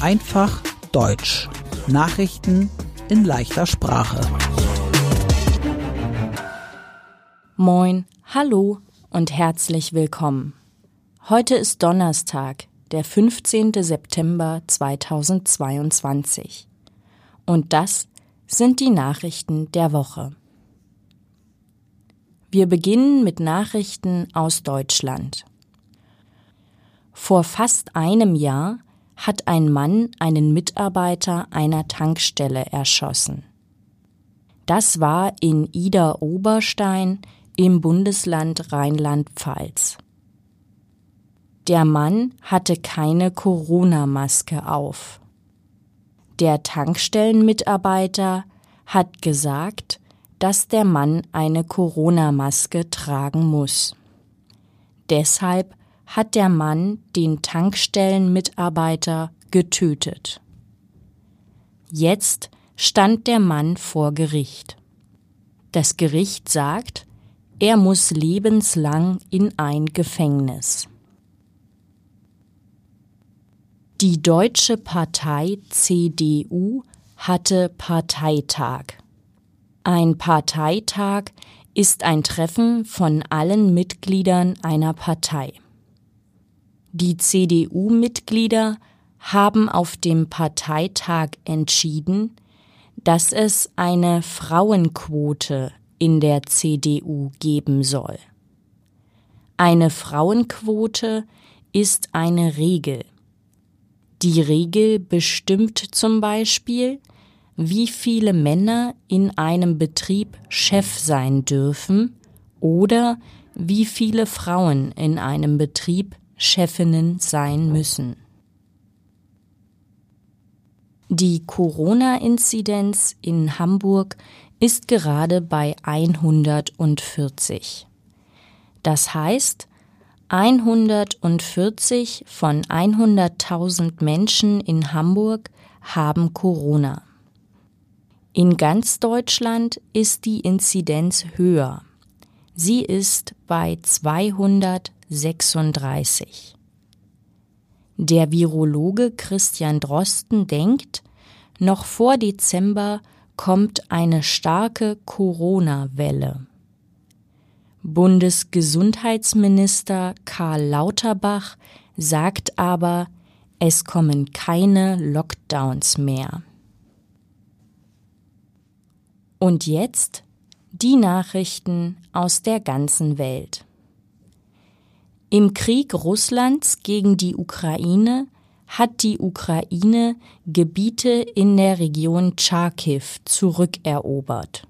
Einfach Deutsch. Nachrichten in leichter Sprache. Moin, hallo und herzlich willkommen. Heute ist Donnerstag, der 15. September 2022. Und das sind die Nachrichten der Woche. Wir beginnen mit Nachrichten aus Deutschland. Vor fast einem Jahr hat ein Mann einen Mitarbeiter einer Tankstelle erschossen. Das war in Ida Oberstein im Bundesland Rheinland-Pfalz. Der Mann hatte keine Corona-Maske auf. Der Tankstellenmitarbeiter hat gesagt, dass der Mann eine Corona-Maske tragen muss. Deshalb hat der Mann den Tankstellenmitarbeiter getötet. Jetzt stand der Mann vor Gericht. Das Gericht sagt, er muss lebenslang in ein Gefängnis. Die deutsche Partei CDU hatte Parteitag. Ein Parteitag ist ein Treffen von allen Mitgliedern einer Partei. Die CDU-Mitglieder haben auf dem Parteitag entschieden, dass es eine Frauenquote in der CDU geben soll. Eine Frauenquote ist eine Regel. Die Regel bestimmt zum Beispiel, wie viele Männer in einem Betrieb Chef sein dürfen oder wie viele Frauen in einem Betrieb Chefinnen sein müssen. Die Corona-Inzidenz in Hamburg ist gerade bei 140. Das heißt, 140 von 100.000 Menschen in Hamburg haben Corona. In ganz Deutschland ist die Inzidenz höher. Sie ist bei 236. Der Virologe Christian Drosten denkt, noch vor Dezember kommt eine starke Corona-Welle. Bundesgesundheitsminister Karl Lauterbach sagt aber, es kommen keine Lockdowns mehr. Und jetzt die Nachrichten aus der ganzen Welt. Im Krieg Russlands gegen die Ukraine hat die Ukraine Gebiete in der Region Charkiw zurückerobert.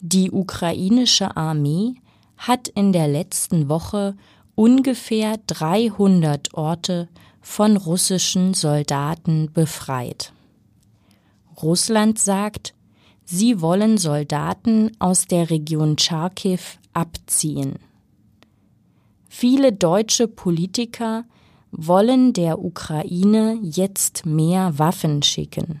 Die ukrainische Armee hat in der letzten Woche ungefähr 300 Orte von russischen Soldaten befreit. Russland sagt, Sie wollen Soldaten aus der Region Charkiw abziehen. Viele deutsche Politiker wollen der Ukraine jetzt mehr Waffen schicken.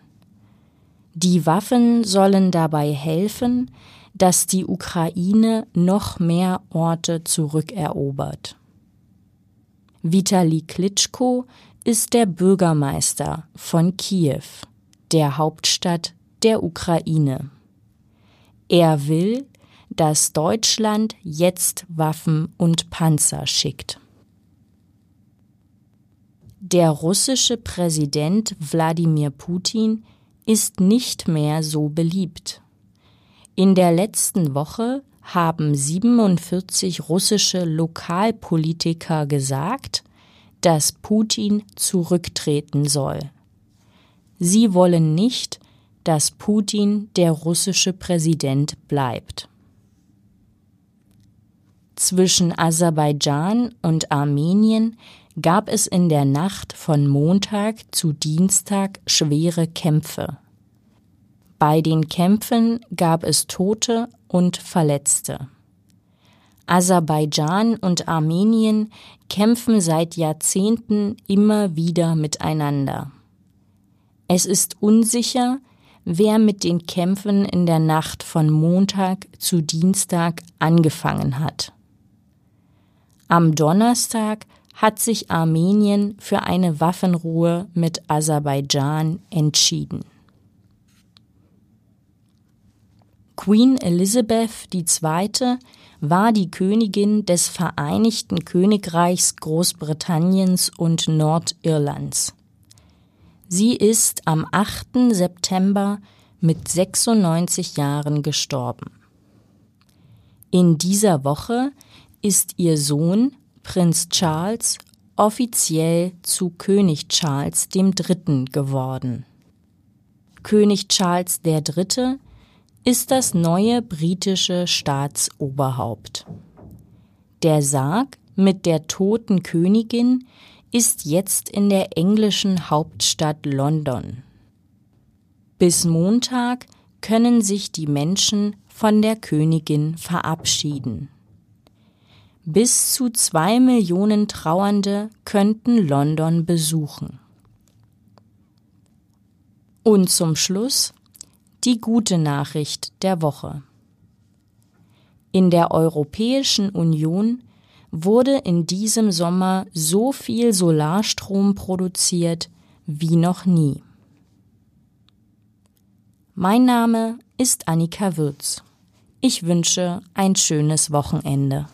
Die Waffen sollen dabei helfen, dass die Ukraine noch mehr Orte zurückerobert. Vitali Klitschko ist der Bürgermeister von Kiew, der Hauptstadt der Ukraine. Er will, dass Deutschland jetzt Waffen und Panzer schickt. Der russische Präsident Wladimir Putin ist nicht mehr so beliebt. In der letzten Woche haben 47 russische Lokalpolitiker gesagt, dass Putin zurücktreten soll. Sie wollen nicht, dass Putin der russische Präsident bleibt. Zwischen Aserbaidschan und Armenien gab es in der Nacht von Montag zu Dienstag schwere Kämpfe. Bei den Kämpfen gab es Tote und Verletzte. Aserbaidschan und Armenien kämpfen seit Jahrzehnten immer wieder miteinander. Es ist unsicher, wer mit den Kämpfen in der Nacht von Montag zu Dienstag angefangen hat. Am Donnerstag hat sich Armenien für eine Waffenruhe mit Aserbaidschan entschieden. Queen Elizabeth II. war die Königin des Vereinigten Königreichs Großbritanniens und Nordirlands. Sie ist am 8. September mit 96 Jahren gestorben. In dieser Woche ist ihr Sohn Prinz Charles offiziell zu König Charles III. geworden. König Charles III. ist das neue britische Staatsoberhaupt. Der Sarg mit der toten Königin ist jetzt in der englischen Hauptstadt London. Bis Montag können sich die Menschen von der Königin verabschieden. Bis zu zwei Millionen Trauernde könnten London besuchen. Und zum Schluss die gute Nachricht der Woche. In der Europäischen Union wurde in diesem Sommer so viel Solarstrom produziert wie noch nie. Mein Name ist Annika Würz. Ich wünsche ein schönes Wochenende.